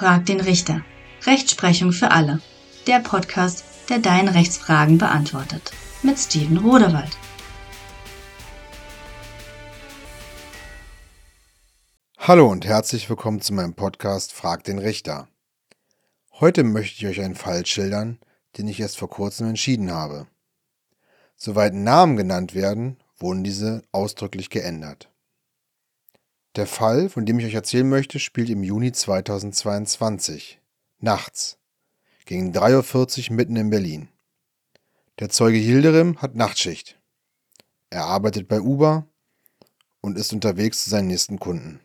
Frag den Richter. Rechtsprechung für alle. Der Podcast, der deine Rechtsfragen beantwortet. Mit Steven Rodewald. Hallo und herzlich willkommen zu meinem Podcast Frag den Richter. Heute möchte ich euch einen Fall schildern, den ich erst vor kurzem entschieden habe. Soweit Namen genannt werden, wurden diese ausdrücklich geändert. Der Fall, von dem ich euch erzählen möchte, spielt im Juni 2022, nachts, gegen 3.40 Uhr mitten in Berlin. Der Zeuge Hilderim hat Nachtschicht. Er arbeitet bei Uber und ist unterwegs zu seinen nächsten Kunden.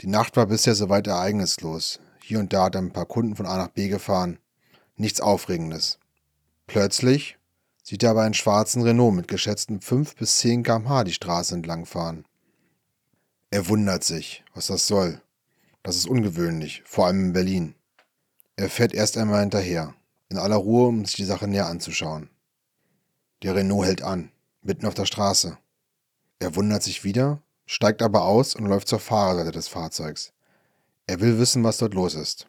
Die Nacht war bisher soweit ereignislos. Hier und da hat er ein paar Kunden von A nach B gefahren. Nichts Aufregendes. Plötzlich sieht er aber einen schwarzen Renault mit geschätzten 5 bis 10 km/h die Straße entlang fahren. Er wundert sich, was das soll. Das ist ungewöhnlich, vor allem in Berlin. Er fährt erst einmal hinterher, in aller Ruhe, um sich die Sache näher anzuschauen. Der Renault hält an, mitten auf der Straße. Er wundert sich wieder, steigt aber aus und läuft zur Fahrerseite des Fahrzeugs. Er will wissen, was dort los ist.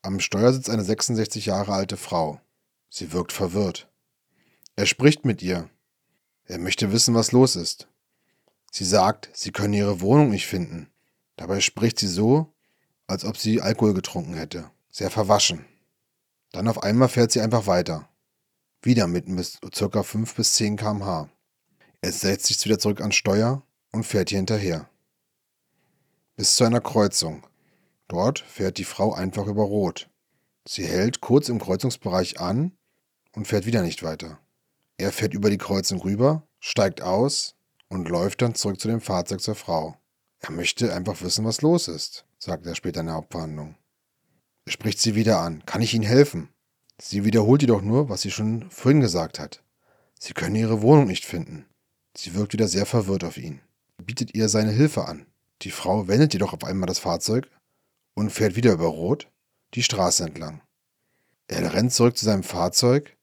Am Steuer sitzt eine 66 Jahre alte Frau. Sie wirkt verwirrt. Er spricht mit ihr. Er möchte wissen, was los ist. Sie sagt, sie könne ihre Wohnung nicht finden. Dabei spricht sie so, als ob sie Alkohol getrunken hätte. Sehr verwaschen. Dann auf einmal fährt sie einfach weiter. Wieder bis ca. 5 bis 10 km/h. Er setzt sich wieder zurück ans Steuer und fährt ihr hinterher. Bis zu einer Kreuzung. Dort fährt die Frau einfach über Rot. Sie hält kurz im Kreuzungsbereich an und fährt wieder nicht weiter. Er fährt über die Kreuzung rüber, steigt aus und läuft dann zurück zu dem Fahrzeug zur Frau. Er möchte einfach wissen, was los ist, sagt er später in der Hauptverhandlung. Er spricht sie wieder an. Kann ich Ihnen helfen? Sie wiederholt jedoch nur, was sie schon vorhin gesagt hat. Sie können ihre Wohnung nicht finden. Sie wirkt wieder sehr verwirrt auf ihn. Er bietet ihr seine Hilfe an. Die Frau wendet jedoch auf einmal das Fahrzeug und fährt wieder über Rot die Straße entlang. Er rennt zurück zu seinem Fahrzeug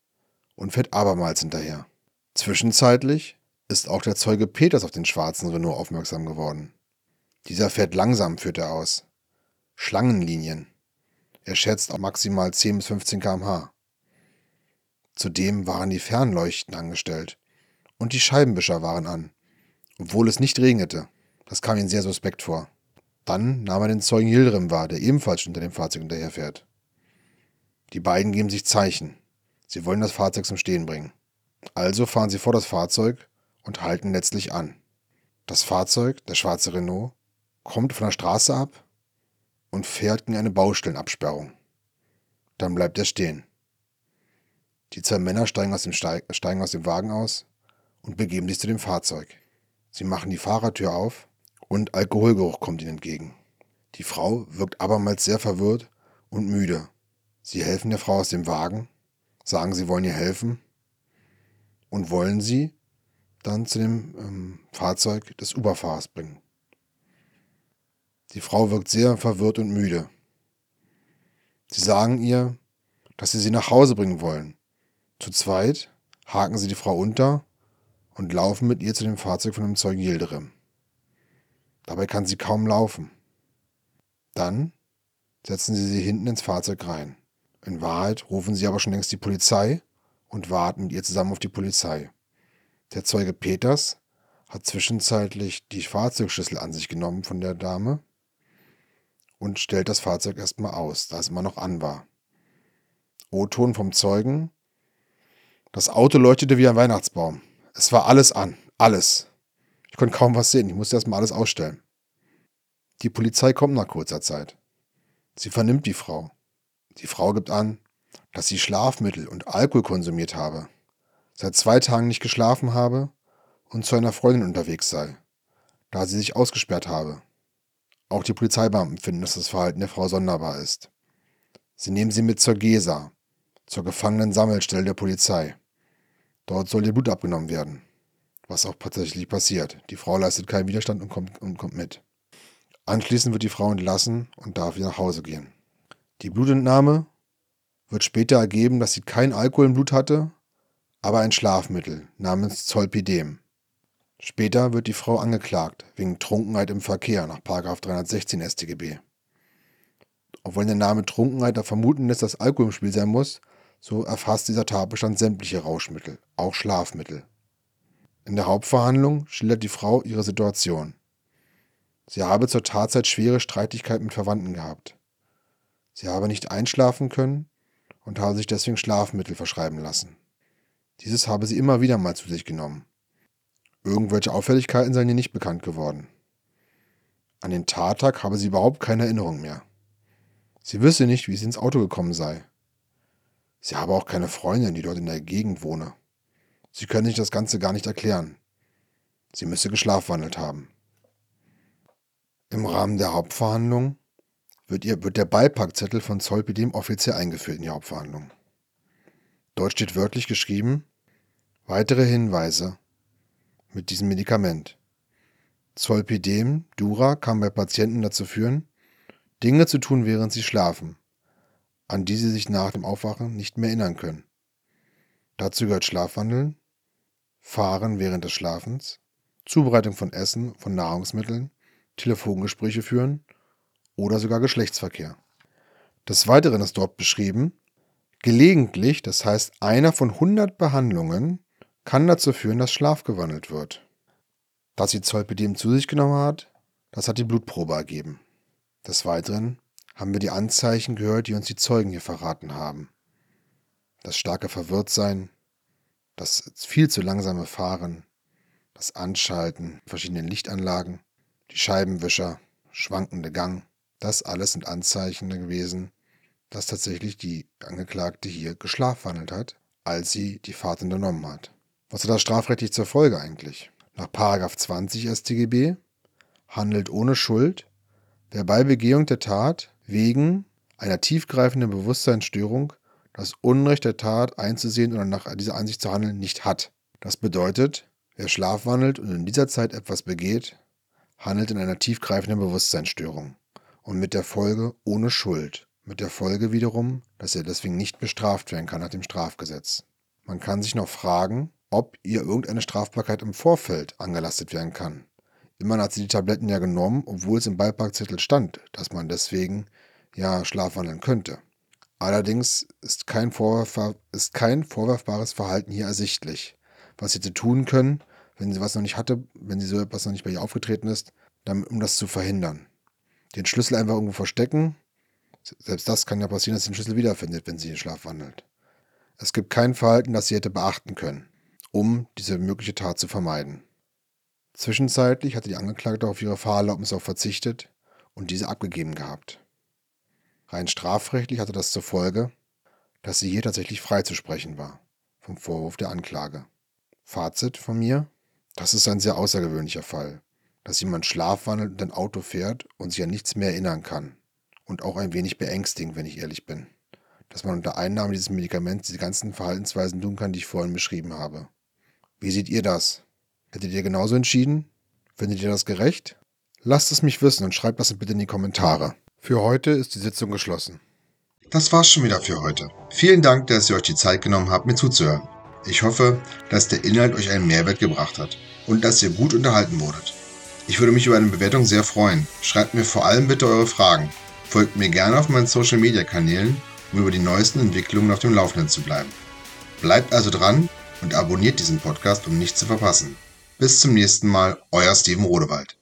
und fährt abermals hinterher. Zwischenzeitlich ist auch der Zeuge Peters auf den schwarzen Renault aufmerksam geworden. Dieser fährt langsam, führt er aus. Schlangenlinien. Er schätzt auf maximal 10 bis 15 km/h. Zudem waren die Fernleuchten angestellt und die Scheibenwischer waren an, obwohl es nicht regnete. Das kam ihm sehr suspekt vor. Dann nahm er den Zeugen Yildirim wahr, der ebenfalls hinter dem Fahrzeug hinterherfährt. Die beiden geben sich Zeichen. Sie wollen das Fahrzeug zum Stehen bringen. Also fahren sie vor das Fahrzeug und halten letztlich an. Das Fahrzeug, der schwarze Renault, kommt von der Straße ab und fährt gegen eine Baustellenabsperrung. Dann bleibt er stehen. Die zwei Männer steigen aus, dem Steig, steigen aus dem Wagen aus und begeben sich zu dem Fahrzeug. Sie machen die Fahrertür auf und Alkoholgeruch kommt ihnen entgegen. Die Frau wirkt abermals sehr verwirrt und müde. Sie helfen der Frau aus dem Wagen, sagen, sie wollen ihr helfen und wollen sie dann zu dem ähm, Fahrzeug des Uberfahrers bringen. Die Frau wirkt sehr verwirrt und müde. Sie sagen ihr, dass sie sie nach Hause bringen wollen. Zu zweit haken sie die Frau unter und laufen mit ihr zu dem Fahrzeug von dem Zeugen Yildirim. Dabei kann sie kaum laufen. Dann setzen sie sie hinten ins Fahrzeug rein. In Wahrheit rufen sie aber schon längst die Polizei und warten mit ihr zusammen auf die Polizei. Der Zeuge Peters hat zwischenzeitlich die Fahrzeugschlüssel an sich genommen von der Dame und stellt das Fahrzeug erstmal aus, da es immer noch an war. O-Ton vom Zeugen. Das Auto leuchtete wie ein Weihnachtsbaum. Es war alles an. Alles. Ich konnte kaum was sehen. Ich musste erstmal alles ausstellen. Die Polizei kommt nach kurzer Zeit. Sie vernimmt die Frau. Die Frau gibt an, dass sie Schlafmittel und Alkohol konsumiert habe seit zwei Tagen nicht geschlafen habe und zu einer Freundin unterwegs sei, da sie sich ausgesperrt habe. Auch die Polizeibeamten finden, dass das Verhalten der Frau sonderbar ist. Sie nehmen sie mit zur GESA, zur Gefangenen-Sammelstelle der Polizei. Dort soll ihr Blut abgenommen werden. Was auch tatsächlich passiert. Die Frau leistet keinen Widerstand und kommt, und kommt mit. Anschließend wird die Frau entlassen und darf wieder nach Hause gehen. Die Blutentnahme wird später ergeben, dass sie kein Alkohol im Blut hatte aber ein Schlafmittel namens Zolpidem. Später wird die Frau angeklagt wegen Trunkenheit im Verkehr nach 316 StGB. Obwohl der Name Trunkenheit da vermuten lässt, dass Alkohol im Spiel sein muss, so erfasst dieser Tatbestand sämtliche Rauschmittel, auch Schlafmittel. In der Hauptverhandlung schildert die Frau ihre Situation. Sie habe zur Tatzeit schwere Streitigkeiten mit Verwandten gehabt. Sie habe nicht einschlafen können und habe sich deswegen Schlafmittel verschreiben lassen. Dieses habe sie immer wieder mal zu sich genommen. Irgendwelche Auffälligkeiten seien ihr nicht bekannt geworden. An den Tattag habe sie überhaupt keine Erinnerung mehr. Sie wisse nicht, wie sie ins Auto gekommen sei. Sie habe auch keine Freundin, die dort in der Gegend wohne. Sie könne sich das Ganze gar nicht erklären. Sie müsse geschlafwandelt haben. Im Rahmen der Hauptverhandlung wird, ihr, wird der Beipackzettel von Zolpidem offiziell eingeführt in die Hauptverhandlung. Dort steht wörtlich geschrieben, weitere Hinweise mit diesem Medikament. Zolpidem, Dura, kann bei Patienten dazu führen, Dinge zu tun, während sie schlafen, an die sie sich nach dem Aufwachen nicht mehr erinnern können. Dazu gehört Schlafwandeln, Fahren während des Schlafens, Zubereitung von Essen, von Nahrungsmitteln, Telefongespräche führen oder sogar Geschlechtsverkehr. Des Weiteren ist dort beschrieben, gelegentlich, das heißt einer von 100 Behandlungen, kann dazu führen, dass Schlaf gewandelt wird. Dass sie Zolpidem zu sich genommen hat, das hat die Blutprobe ergeben. Des Weiteren haben wir die Anzeichen gehört, die uns die Zeugen hier verraten haben. Das starke Verwirrtsein, das viel zu langsame Fahren, das Anschalten verschiedenen Lichtanlagen, die Scheibenwischer, schwankende Gang, das alles sind Anzeichen gewesen, dass tatsächlich die Angeklagte hier geschlafwandelt hat, als sie die Fahrt unternommen hat. Was hat das strafrechtlich zur Folge eigentlich? Nach 20 StGB handelt ohne Schuld, wer bei Begehung der Tat wegen einer tiefgreifenden Bewusstseinsstörung das Unrecht der Tat einzusehen oder nach dieser Ansicht zu handeln nicht hat. Das bedeutet, wer schlafwandelt und in dieser Zeit etwas begeht, handelt in einer tiefgreifenden Bewusstseinsstörung und mit der Folge ohne Schuld. Mit der Folge wiederum, dass er deswegen nicht bestraft werden kann nach dem Strafgesetz. Man kann sich noch fragen, ob ihr irgendeine Strafbarkeit im Vorfeld angelastet werden kann. Immerhin hat sie die Tabletten ja genommen, obwohl es im Beipackzettel stand, dass man deswegen ja schlafwandeln könnte. Allerdings ist kein, ist kein vorwerfbares Verhalten hier ersichtlich. Was sie hätte tun können, wenn sie was noch nicht hatte, wenn sie so etwas noch nicht bei ihr aufgetreten ist, damit, um das zu verhindern. Den Schlüssel einfach irgendwo verstecken. Selbst das kann ja passieren, dass sie den Schlüssel wiederfindet, wenn sie in Schlaf wandelt. Es gibt kein Verhalten, das sie hätte beachten können um diese mögliche Tat zu vermeiden. Zwischenzeitlich hatte die Angeklagte auf ihre Fahrerlaubnis auch verzichtet und diese abgegeben gehabt. Rein strafrechtlich hatte das zur Folge, dass sie hier tatsächlich freizusprechen war vom Vorwurf der Anklage. Fazit von mir: Das ist ein sehr außergewöhnlicher Fall, dass jemand schlafwandelt und ein Auto fährt und sich an nichts mehr erinnern kann. Und auch ein wenig beängstigend, wenn ich ehrlich bin. Dass man unter Einnahme dieses Medikaments diese ganzen Verhaltensweisen tun kann, die ich vorhin beschrieben habe. Wie seht ihr das? Hättet ihr genauso entschieden? Findet ihr das gerecht? Lasst es mich wissen und schreibt das bitte in die Kommentare. Für heute ist die Sitzung geschlossen. Das war's schon wieder für heute. Vielen Dank, dass ihr euch die Zeit genommen habt, mir zuzuhören. Ich hoffe, dass der Inhalt euch einen Mehrwert gebracht hat und dass ihr gut unterhalten wurdet. Ich würde mich über eine Bewertung sehr freuen. Schreibt mir vor allem bitte eure Fragen. Folgt mir gerne auf meinen Social Media Kanälen, um über die neuesten Entwicklungen auf dem Laufenden zu bleiben. Bleibt also dran und abonniert diesen Podcast, um nichts zu verpassen. Bis zum nächsten Mal, euer Steven Rodewald.